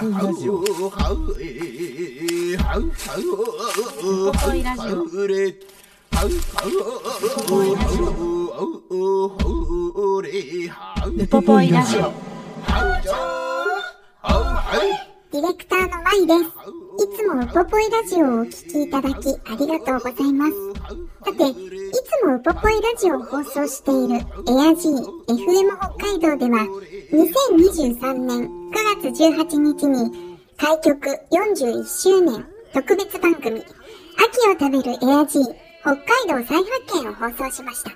ラジオウポポイラジオディレクターのまいです。いつもウポポイラジオをお聴きいただきありがとうございます。さて、いつもウポポイラジオを放送しているエアジー FM 北海道では、2023年9月18日に開局41周年特別番組、秋を食べるエアジー北海道再発見を放送しました。い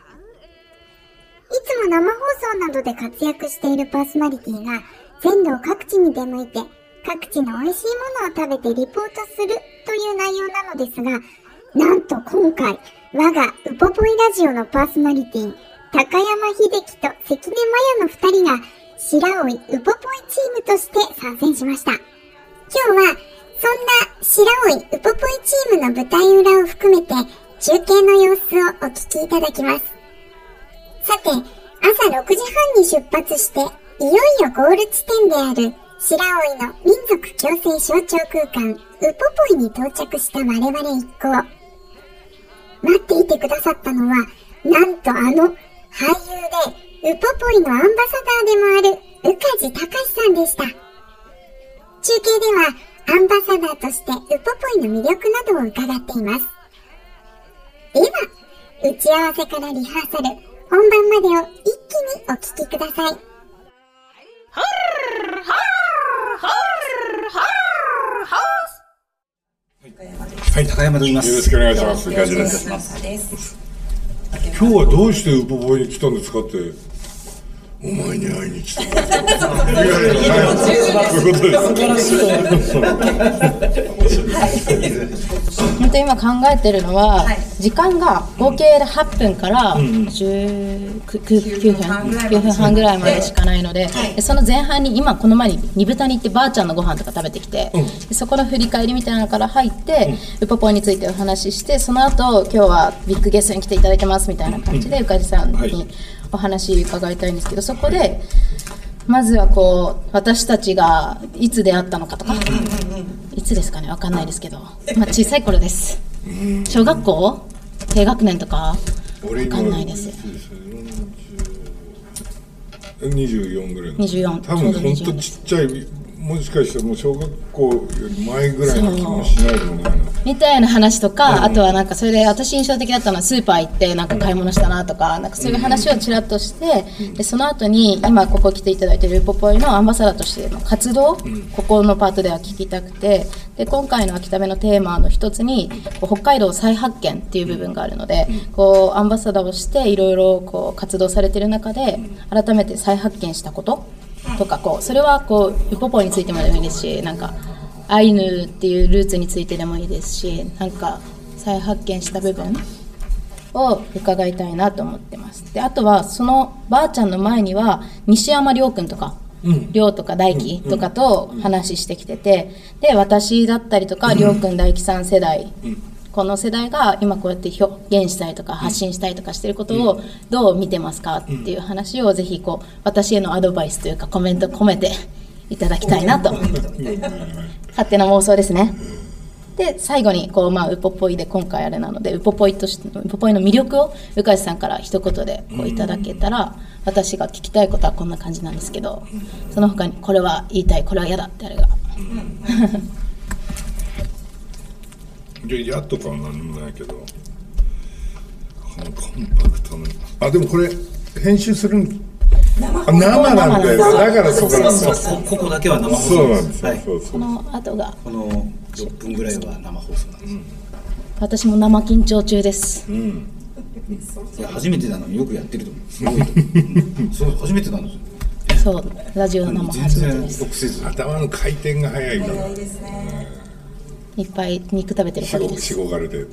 つも生放送などで活躍しているパーソナリティが全土各地に出向いて各地の美味しいものを食べてリポートするという内容なのですが、なんと今回、我がウポポイラジオのパーソナリティ、高山秀樹と関根麻也の二人が、白老ウポポイチームとして参戦しました。今日は、そんな白老ウポポイチームの舞台裏を含めて、中継の様子をお聞きいただきます。さて、朝6時半に出発して、いよいよゴール地点である白老の民族共生象徴空間、ウポポイに到着した我々一行。待っていてくださったのは、なんとあの俳優で、ウポポイのアンバサダーでもある、宇梶隆さんでした。中継では、アンバサダーとしてウポポイの魅力などを伺っています。では、打ち合わせからリハーサル、本番までを一気にお聞きください。はい、高山と言います。よろしくお願いします。ガジです。今日はどうしてウポポイに来たんですかって。お前に会いに来た。いやいや、そういうことです。本当今考えてるのは、時間が合計で8分から19分9分半ぐらいまでしかないのででその前半に今この前に二豚に行ってばあちゃんのご飯とか食べてきて、そこの振り返りみたいなのから入って、ウポポイについてお話ししてその後今日はビッグゲストに来ていただいてますみたいな感じで、ゆかりさんにお話伺いたいんですけどそこで。まずはこう私たちがいつ出会ったのかとか、いつですかね？分かんないですけど、まあ、小さい頃です。小学校？低学年とか？分かんないです。24ぐらい24多分本当ちっちゃいもしかしたらもう小学校より前ぐらいの気もしないでもないなみたいな話とか、うん、あとはなんかそれで私印象的だったのはスーパー行ってなんか買い物したなとかなんかそういう話をちらっとして、うん、でその後に今ここ来ていただいてるルポポイのアンバサダーとしての活動、うん、ここのパートでは聞きたくてで今回の秋田目のテーマの一つに北海道再発見っていう部分があるのでこうアンバサダーをしていろいろこう活動されてる中で改めて再発見したこととかこうそれはこうウポポイについてもいいですしなんかアイヌっていうルーツについてでもいいですしなんか再発見した部分を伺いたいなと思ってます。であとはそのばあちゃんの前には西山亮君とか亮、うん、とか大輝とかと話してきててで私だったりとか亮君大輝さん世代この世代が今こうやって表現したりとか発信したりとかしてることをどう見てますかっていう話をぜひこう私へのアドバイスというかコメント込めていただきたいなと。勝手な妄想ですね。で最後にこう、まあ、ウポポイで今回あれなのでウポポイとしてウポポイの魅力を宇梶さんから一言でこういただけたら私が聞きたいことはこんな感じなんですけどその他にこれは言いたいこれは嫌だってあれが。じゃ嫌とかは何もないけどこのコンパクトなあでもこれ編集するん生生なんでだからそこそうそうここだけは生放送そうなんですはいそうそ、この後がこの6分ぐらいは生放送なんです、うん、私も生緊張中です、うん、初めてなのによくやってると思うすごいと思う、うん、そう初めてなんですよそうラジオ生全初めて然です僕せず頭の回転が速いから早いですねっぱい肉食べてるおしかげです。ごしごかれて。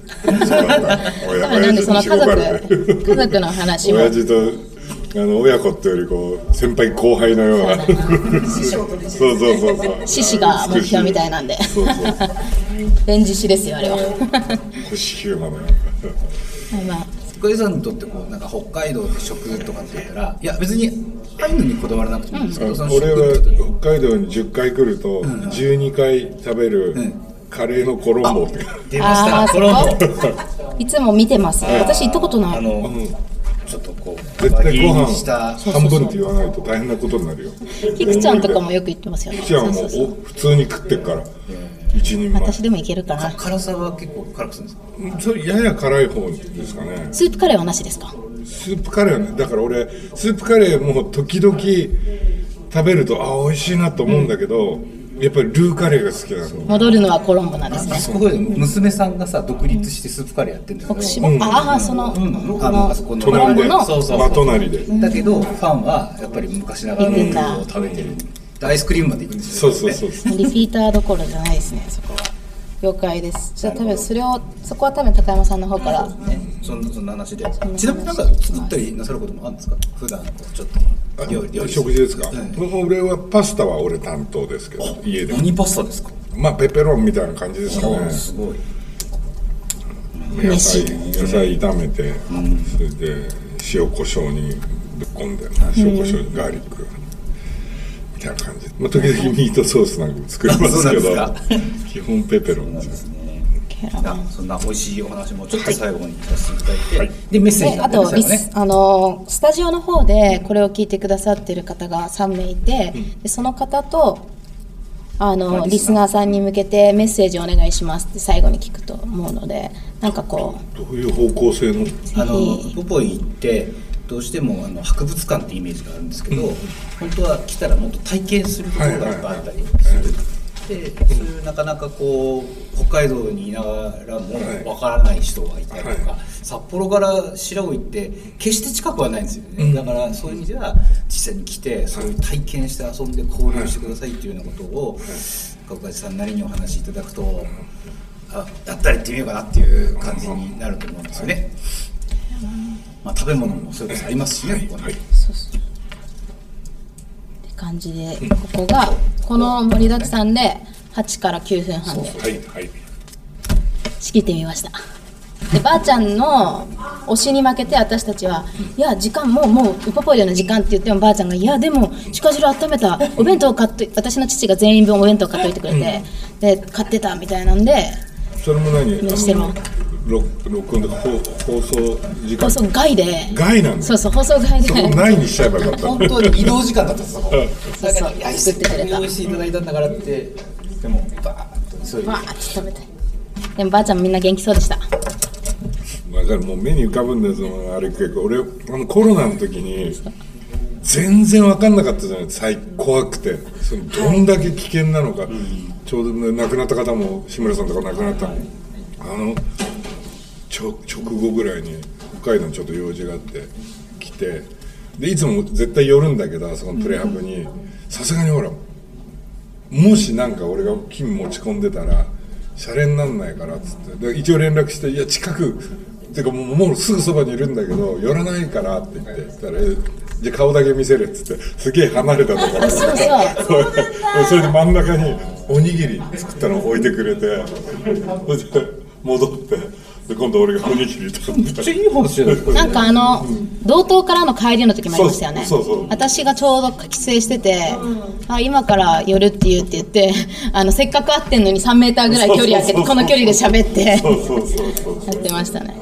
なんでその家族家族の話も。親父とあの親子っていうよりこう先輩後輩のような。そうそうそうそう。獅子が目標みたいなんで。そうそう返事しですよあれは。星ヒューマンだまあ小江さんにとってこうなんか北海道で食とかって言ったらいや別にああいうのにこだわらなくてもいいんですけど、その食俺は北海道に10回来ると12回食べるカレーのコロンボって出ました。コロンボいつも見てます。私行ったことない。あの、ちょっとこう絶対ご飯半分って言わないと大変なことになるよ。キクちゃんとかもよく言ってますよね。キクちゃんはも普通に食ってっから。一人前私でもいけるかな。辛さは結構辛くするんですか？それやや辛い方ですかね。スープカレーはなしですか？スープカレーはねだから俺スープカレーも時々食べるとあ美味しいなと思うんだけど、やっぱりルーカレーが好きなの。戻るのはコロンボなんですね。そこで娘さんがさ独立してスープカレーやってるんだけど。徳島ああその、あこのあそこのコロンボのそうそう真隣で。だけどファンはやっぱり昔ながらのを食べてる。でアイスクリームまで行くんですよ。そうそうそう。リピーターどころじゃないですねそこは了解です。じゃあ多分それをそこは多分高山さんの方から。ねそんなそんな話で。ちなみになんか作ったりなさることもあるんですか？普段ちょっと料理食事ですか、はい。俺はパスタは俺担当ですけど家で。何パスタですか？まあペペロンみたいな感じですかね。すごい。野菜野菜炒めて、それで塩コショウにぶっ込んで塩コショウガーリック。みたいな感じ。まあ時々ミートソースなんかも作りますけど。基本ペペロンですあそんな美味しいお話もちょっと最後にさせていただいて、でメッセージであなんでね。とあのスタジオの方でこれを聞いてくださってる方が3名いて、でその方とあのリスナー。さんに向けてメッセージお願いしますって最後に聞くと思うのでなんかこどういう方向性の？あのポポイってどうしてもあの博物館ってイメージがあるんですけど、本当は来たらもっと体験するところがいっぱいあったりする。でそういうなかなかこう北海道にいながらもわからない人がいたりとか、は札幌から白老って決して近くはないんですよね、だからそういう意味では実際に来てそういう体験して遊んで交流してくださいっていうようなことを岡地さんなりにお話しいただくとあだったら行ってみようかなっていう感じになると思うんですよね。まあ、食べ物もそういうことありますしね、ここにはいう。って感じでここがこの盛りだくさんで8から9分半で。はいはい。仕切ってみました。でばあちゃんの推しに負けて私たちは「いや時間もうもうウポポイレの時間」って言ってもばあちゃんが「いやでも鹿汁温めたお弁当を買って私の父が全員分お弁当買っといてくれて、で買ってたみたいなんでそれも何？あしてるの録録音で放放送時間。放送外で。外なんだ。そうそう放送外で。そこないにしちゃえばよかった。本当に移動時間だったそこそうそう作ってくれた。用意していただいたんだからって、でも、バーッとそういうわーって食べて。でもばあちゃんみんな元気そうでした。わかる。もう目に浮かぶんだよそのあれ結構。俺あのコロナの時に全然分かんなかったじゃない。最怖くて。そのどんだけ危険なのか、ちょうどね亡くなった方も志村さんとか亡くなったの。あの直後ぐらいに北海道にちょっと用事があって来てでいつも絶対寄るんだけどあそこのプレハブにさすがにほらもしなんか俺が金持ち込んでたらシャレになんないからっつって。で一応連絡して「いや近くっていうかもうもうすぐそばにいるんだけど寄らないから」って言ってたらえ「じゃあ顔だけ見せる」っつってすげえ離れたところに。そうそう。それで真ん中におにぎり作ったのを置いてくれて戻ってで今度俺がおにぎり食べめって。ちゃいい話じゃないですか。なんかあの、道東からの帰りの時もありましたよね。そうそう。そう私がちょうど帰省してて、あ今から寄るって言うって言って、あのせっかく会ってんのに3メーターぐらい距離空けて、この距離で喋ってやってましたね。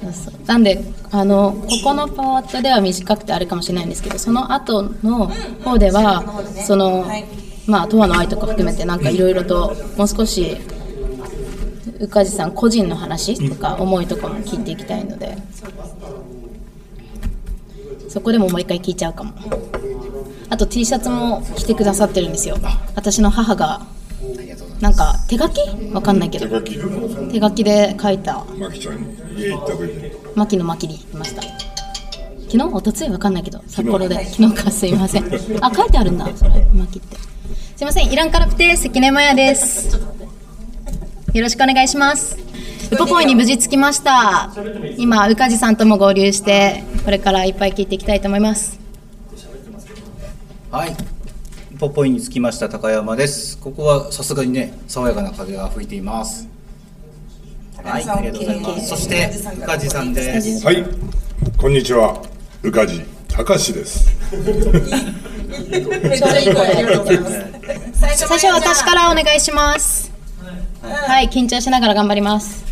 そうそう。なんであのここのパートでは短くてあれかもしれないんですけどその後の方ではそのまあ永遠の愛とか含めてなんかいろいろともう少し宇梶さん個人の話とか思いとかも聞いていきたいので。そこでももう一回聞いちゃうかも。あと T シャツも着てくださってるんですよ。私の母がなんか手書き？わかんないけど。手書き。で書いた。マキちゃんに家行った時に。牧野牧にいました。昨日？おとつい？わかんないけど。札幌で。昨日か。すいません。あ書いてあるんだそれ。今切って。すいません。イランカラプテ関根マヤですよろしくお願いします。ウポポイに無事着きました。今宇梶さんとも合流してこれからいっぱい聞いていきたいと思います。はい。ポポイに着きました高山です。ここはさすがにね爽やかな風が吹いています。はいありがとうございます。そして宇梶さんです。はい。こんにちは。宇梶隆です。最初は私からお願いしますはい緊張しながら頑張ります。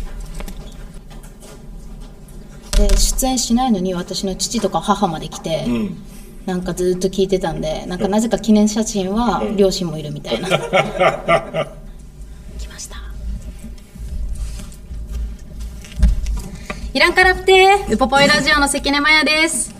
で出演しないのに私の父とか母まで来て、うん。なんかずっと聞いてたんでなんかなぜか記念写真は両親もいるみたいな。来ました。イランカラプテウポポイラジオの関根マヤです。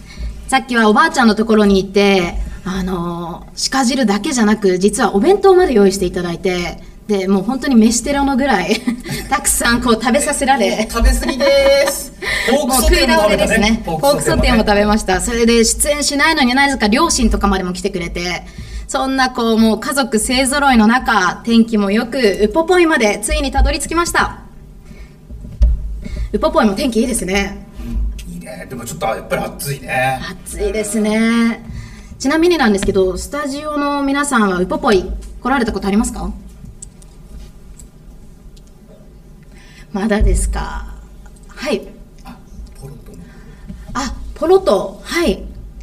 さっきはおばあちゃんのところに行ってあの鹿汁だけじゃなく実はお弁当まで用意していただいてでもう本当に飯テロのぐらい たくさんこう食べさせられ。食べ過ぎです。ポークもうソテーもね。ですね。ポークソテーも食べました。それで出演しないのになぜか両親とかまでも来てくれてそんなこうもう家族勢ぞろいの中天気もよくウポポイまでついにたどり着きました。ウポポイも天気いいですね。いいね。でもちょっとやっぱり暑いね。暑いですね。ちなみになんですけどスタジオの皆さんはウポポイ来られたことありますか？まだですか？はい。あポロともあ、ポロト、はい。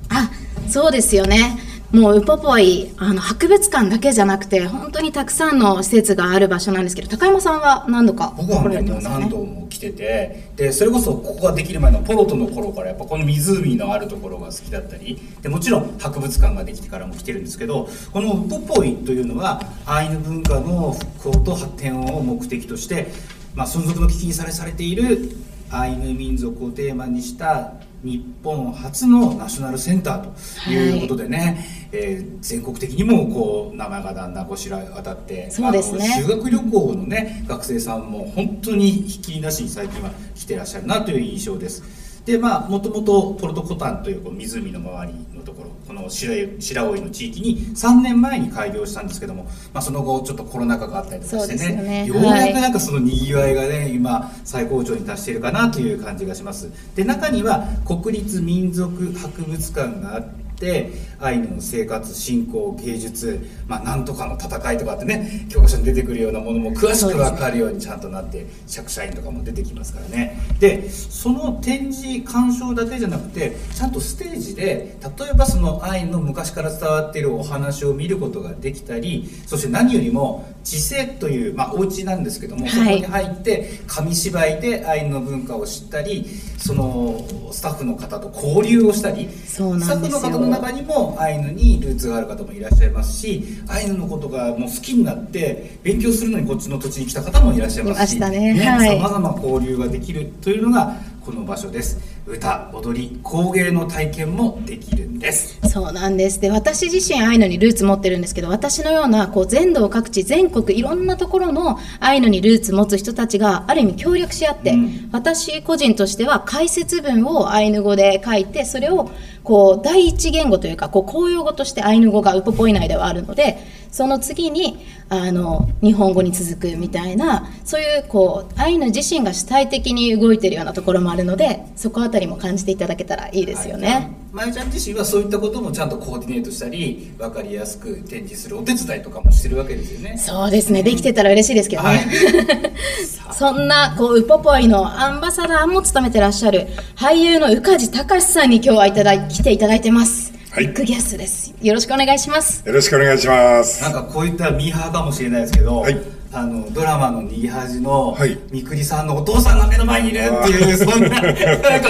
あ、そうですよね。もうウポポイあの博物館だけじゃなくて本当にたくさんの施設がある場所なんですけど高山さんは何度か僕はね何度も来ててでそれこそここができる前のポロトの頃からやっぱこの湖のあるところが好きだったりでもちろん博物館ができてからも来てるんですけどこのウポポイというのはアイヌ文化の復興と発展を目的として、まあ、存続の危機にさらされているアイヌ民族をテーマにした日本初のナショナルセンターということでね、えー全国的にもこう名前がだんだんこう知ら渡ってそうですね。修学旅行のね学生さんも本当にひっきりなしに最近は来てらっしゃるなという印象ですでまあもともとポルトコタンというこう湖の周りのところこの白い白老の地域に3年前に開業したんですけども、まあ、その後ちょっとコロナ禍があったりとかしてねね。ようやくなんかそのにぎわいがね今最高潮に達しているかなという感じがします。で中には国立民族博物館があってアイヌの生活信仰芸術、まあ、なんとかの戦いとかってね教科書に出てくるようなものも詳しく分かるようにちゃんとなって釈社員とかも出てきますからね。でその展示鑑賞だけじゃなくてちゃんとステージで例えばそのアイヌの昔から伝わっているお話を見ることができたりそして何よりも知世という、まあ、お家なんですけども、そこはいに入って紙芝居でアイヌの文化を知ったりそのスタッフの方と交流をしたりそうなんですよ。スタッフの方の中にもアイヌにルーツがある方もいらっしゃいますしアイヌのことがもう好きになって勉強するのにこっちの土地に来た方もいらっしゃいますしいましたね。はい。ま交流ができるというのがこの場所です。歌踊り工芸の体験もできるんです。そうなんです。で私自身アイヌにルーツ持ってるんですけど私のようなこう全道各地全国いろんなところのアイヌにルーツ持つ人たちがある意味協力し合って、うん。私個人としては解説文をアイヌ語で書いてそれをこう第一言語というかこう公用語としてアイヌ語がウポポイ内ではあるのでその次にあの日本語に続くみたいなそういうこうアイヌ自身が主体的に動いてるようなところもあるのでそこあたりも感じていただけたらいいですよね。まゆちゃん自身はそういったこともちゃんとコーディネートしたり分かりやすく展示するお手伝いとかもしてるわけですよねそうですね、できてたら嬉しいですけどね。はい そんな、こう、ウポポイのアンバサダーも務めてらっしゃる、俳優の宇梶隆さんに今日はいただい来ていただいてます。はいビッグゲストです。よろしくお願いします。よろしくお願いしますなんかこういったミーハーかもしれないですけど、はいあのドラマの「逃げ恥」のはい。みくりさんのお父さんが目の前にいるっていうそんななんか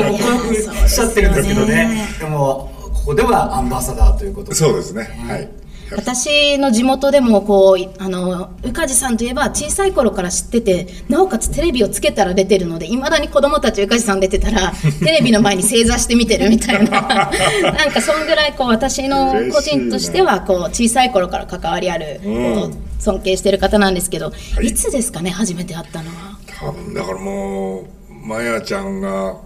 告白しちゃってるんですけどね。でもここではアンバサダーということで。そうですね。はい。私の地元でもこうあの宇梶さんといえば小さい頃から知っててなおかつテレビをつけたら出てるのでいまだに子供たち宇梶さん出てたら テレビの前に正座して見てるみたいな。なんかそんぐらいこう私の個人としてはこう小さい頃から関わりある、尊敬してる方なんですけど、い。い、つですかね初めて会ったのは？多分だからもうまやちゃんが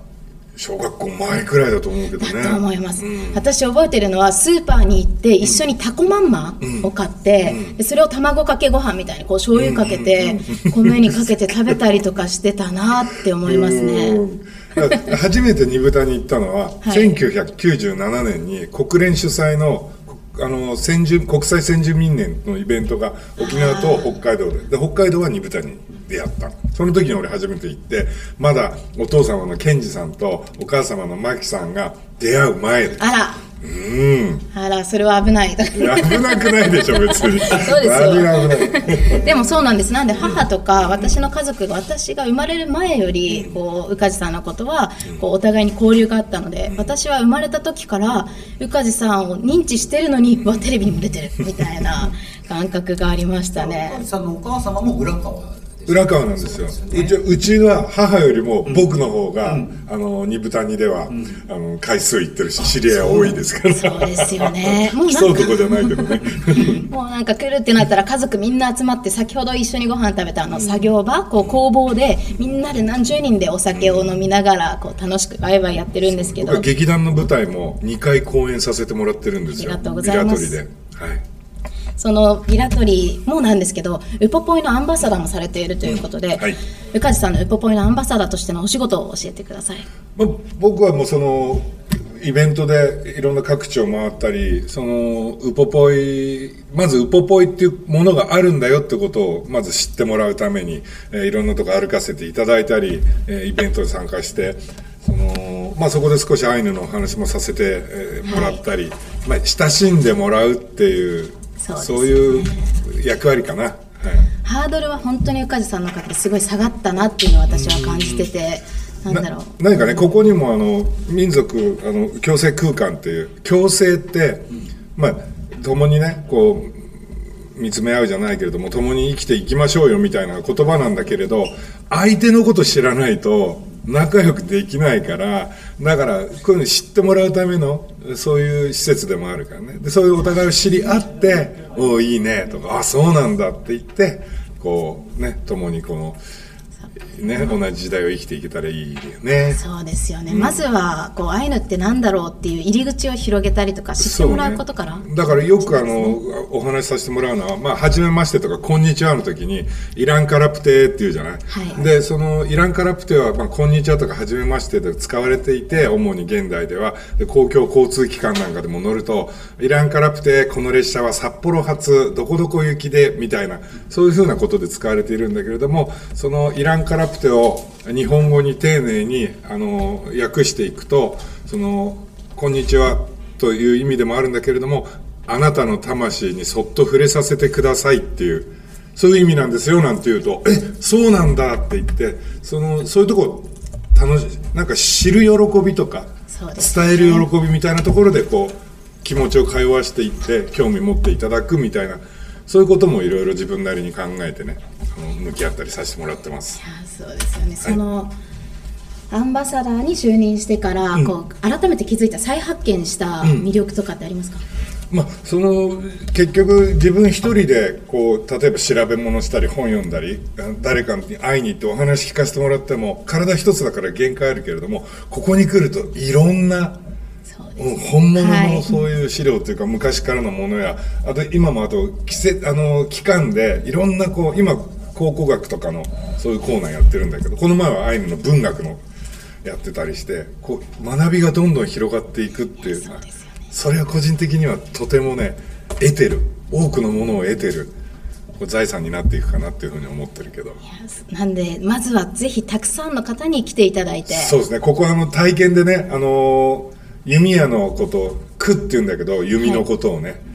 小学校前くらいだと思うけどね。と思います、私覚えてるのはスーパーに行って一緒にタコまん。まを買って、でそれを卵かけご飯みたいにこう醤油かけて米にかけて食べたりとかしてたなって思いますね。初めて二豚に行ったのは、はい。1997年に国連主催のこあの先住国際先住民年のイベントが沖縄と北海道でで北海道は二豚に出会ったその時に俺初めて行ってまだお父様の健二さんとお母様の真紀さんが出会う前で。あらうん。あらそれは危ない危なくないでしょ別に。そうですよ。何が危ない。でもそうなんです。なんで母とか私の家族が私が生まれる前よりこう宇梶さんのことはこうお互いに交流があったので私は生まれた時から宇梶さんを認知してるのにうわテレビにも出てるみたいな感覚がありましたね。さんのお母様も浦川です浦川なんですよ。そううちうちは母よりも僕の方が、あの二豚にでは、あの回数行ってるし知り合い多いですから。そうですよね。もうなんか競うとこじゃないけどね。もうなんか来るってなったら家族みんな集まって先ほど一緒にご飯食べたあの作業場こう工房でみんなで何十人でお酒を飲みながらこう楽しくワイワイやってるんですけど。僕は劇団の舞台も2回公演させてもらってるんですよ。ありがとうございます。ビラトリで。はいそのビラトリもなんですけどウポポイのアンバサダーもされているということで、はい。宇梶さんのウポポイのアンバサダーとしてのお仕事を教えてください。まあ、僕はもうそのイベントでいろんな各地を回ったりそのウポポイまずウポポイっていうものがあるんだよってことをまず知ってもらうために、えーいろんなとこ歩かせていただいたり、えーイベントに参加してその、まあ、そこで少しアイヌのお話もさせて、えーもらったり、まあ、親しんでもらうっていうそうですそういう役割かな。はい。ハードルは本当に宇梶さんの中ですごい下がったなっていうのを私は感じててなんだろう。何かねここにもあの民族あの共生空間っていう共生って、まあ共にねこう見つめ合うじゃないけれども共に生きていきましょうよみたいな言葉なんだけれど相手のこと知らないと仲良くできないからだからこういうの知ってもらうためのそういう施設でもあるからね。でそういうお互いを知り合って「おおいいね」とか「あそうなんだ」って言ってこうね共にこのね同じ時代を生きていけたらいいよね。そうですよね、まずはこうアイヌってなんだろうっていう入り口を広げたりとか知ってもらうことから、ね。だからよくあのお話しさせてもらうのは「まあ、初めまして」とか「こんにちは」の時に「イランカラプテ」っていうじゃない、はい。でそのイランカラプテは、まあ「こんにちは」とか「初めまして」で使われていて主に現代ではで公共交通機関なんかでも乗ると「イランカラプテこの列車は札幌発どこどこ行きで」みたいなそういうふうなことで使われているんだけれどもそのイランカラプテを日本語に丁寧にあの訳していくとその「こんにちは」という意味でもあるんだけれどもあなたの魂にそっと触れさせてくださいっていうそういう意味なんですよなんて言うと「えそうなんだ」って言ってそのそういうとこ楽しなんか知る喜びとか伝える喜びみたいなところでこう気持ちを通わしていって興味持っていただくみたいなそういうこともいろいろ自分なりに考えてね向き合ったりさせてもらってます。あそうですよね、そのアンバサダーに就任してから、こう改めて気づいた再発見した魅力とかってありますか、まあ、その結局自分一人でこう例えば調べ物したり本読んだりあ誰かに会いに行ってお話聞かせてもらっても体一つだから限界あるけれどもここに来るといろんな本物はい。のそういう資料というか昔からのものやあと今もあと季節あの期間でいろんなこう今考古学とかのそういうコーナーやってるんだけどこの前はアイヌの文学のやってたりしてこう学びがどんどん広がっていくっていう。それは個人的にはとてもね得てる。多くのものを得てる。財産になっていくかなっていうふうに思ってるけど。なんでまずはぜひたくさんの方に来ていただいて。そうですね。ここはあの体験でねあのー弓矢のことを「く」って言うんだけど弓のことをね、ああ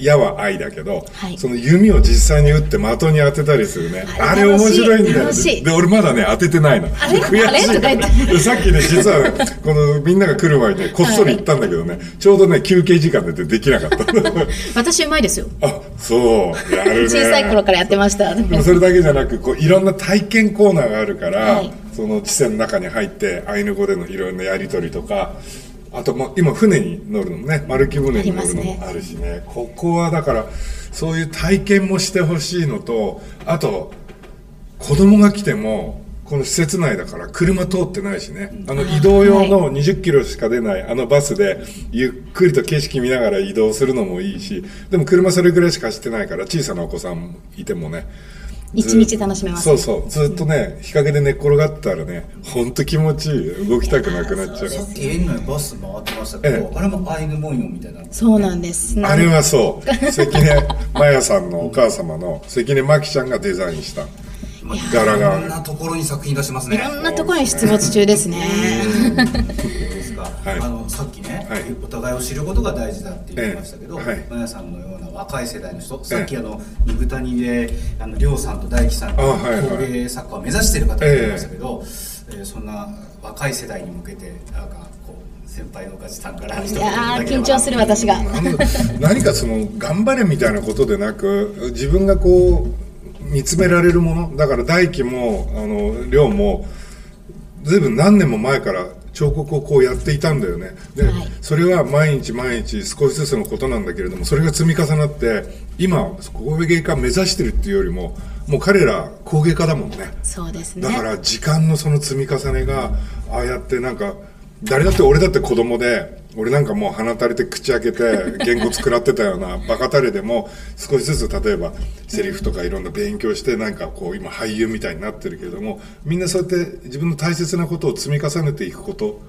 矢は愛だけど、はい。その弓を実際に撃って的に当てたりするね。ああれれ面白いんだよ。で俺まだね当ててないの。あれ？悔しい。とか言って。でさっきね実はねこのみんなが来る前にねこっそり行ったんだけどね、ちょうどね休憩時間ででできなかった。私うまいですよ。あそう。やるね。小さい頃からやってました。でもそれだけじゃなくこういろんな体験コーナーがあるから、はい。その地線の中に入ってアイヌ語でのいろんなやり取りとかあと、ま、今船に乗るのもね丸木船に乗るのもあるしね。ここはだからそういう体験もしてほしいのとあと子供が来てもこの施設内だから車通ってないしね、あの移動用の20キロしか出ないあのバスでゆっくりと景色見ながら移動するのもいいし、でも車それぐらいしか走ってないから小さなお子さんいてもね、一日楽しめますそうそう、ずっとね、日陰で寝っ転がったらね、ほんと気持ちいい。動きたくなくなっちゃう。さっき園内バス回ってましたけど、ええ。あれもアイヌ文様みたいな。そうなんです。あれはそう、関根麻也さんのお母様の関根真紀ちゃんがデザインした。柄いろんなが。ところに作品出してますね。いろんなところに出没中ですね か、はい。あのさっきね、はい。お互いを知ることが大事だって言いましたけど、ええ。さんのような若い世代の人、さっきあの二谷であの亮さんと大樹さんがあはいはい。工芸作家を目指している方がいましたけど、えーそんな若い世代に向けてなんかこう先輩のおかじさんからいや緊張する私が。何かその頑張れみたいなことでなく自分がこう見つめられるものだから大輝もあの亮もずいぶん何年も前から彫刻をこうやっていたんだよね。で、はい。それは毎日毎日少しずつのことなんだけれどもそれが積み重なって今工芸家目指してるっていうよりももう彼ら工芸家だもんね。そうですね。だから時間のその積み重ねがああやってなんか誰だって俺だって子供で俺なんかもう鼻垂れて口開けて言語作らってたような バカタレでも少しずつ例えばセリフとかいろんな勉強してなんかこう今俳優みたいになってるけれどもみんなそうやって自分の大切なことを積み重ねていくこと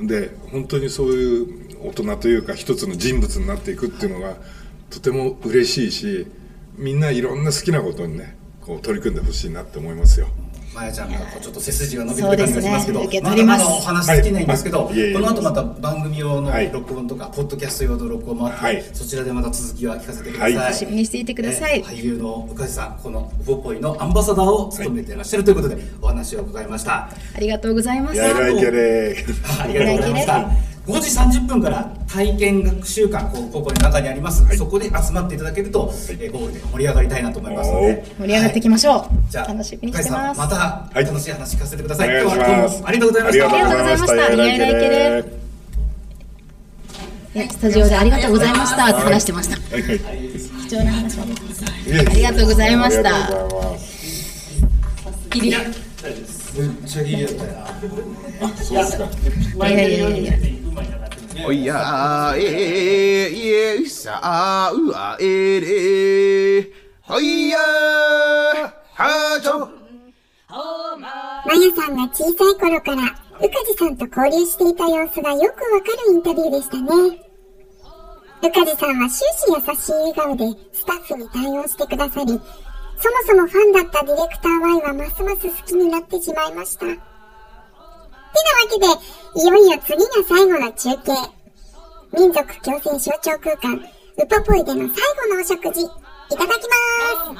で本当にそういう大人というか一つの人物になっていくっていうのがとても嬉しいしみんないろんな好きなことにねこう取り組んでほしいなって思いますよ。まやちゃんがこうちょっと背筋が伸びてる感じがしますけど、ね。まだまだお話尽きないんですけど、はい。この後また番組用のはい。録音とか、ポッドキャスト用の録音もあって、はい。そちらでまた続きは聞かせてください。はい。楽しみにしていてください。え俳優の宇梶さん、このウポポイのアンバサダーを務めていらっしゃるということで、お話を伺いました。ありがとうございます。やらいけれありがとうございました。5時30分から体験学習館、こうここの中にあります、そこで集まっていただけると、えーゴールで盛り上がりたいなと思いますので、盛り上がっていきましょう、じゃあ、楽しみにしてます。またはい。楽しい話聞かせてください。お願いし今日はどうありがとうございました。ありがとうございました。いましたやらいけスタジオでありがとうございました。って話してました。はい。はい。貴重な話ありがとうございますありがとうございましたギリいやめっちゃギリだったよ。そうですか。いやいやいやいやおやええいえうさあうあえれほいやはちょまやさんが小さい頃から宇梶さんと交流していた様子がよくわかるインタビューでしたね。宇梶さんは終始優しい笑顔でスタッフに対応してくださり、そもそもファンだったディレクター Y はますます好きになってしまいました。てなわけで、いよいよ次が最後の中継。民族共生象徴空間、ウポポイでの最後のお食事、いただきます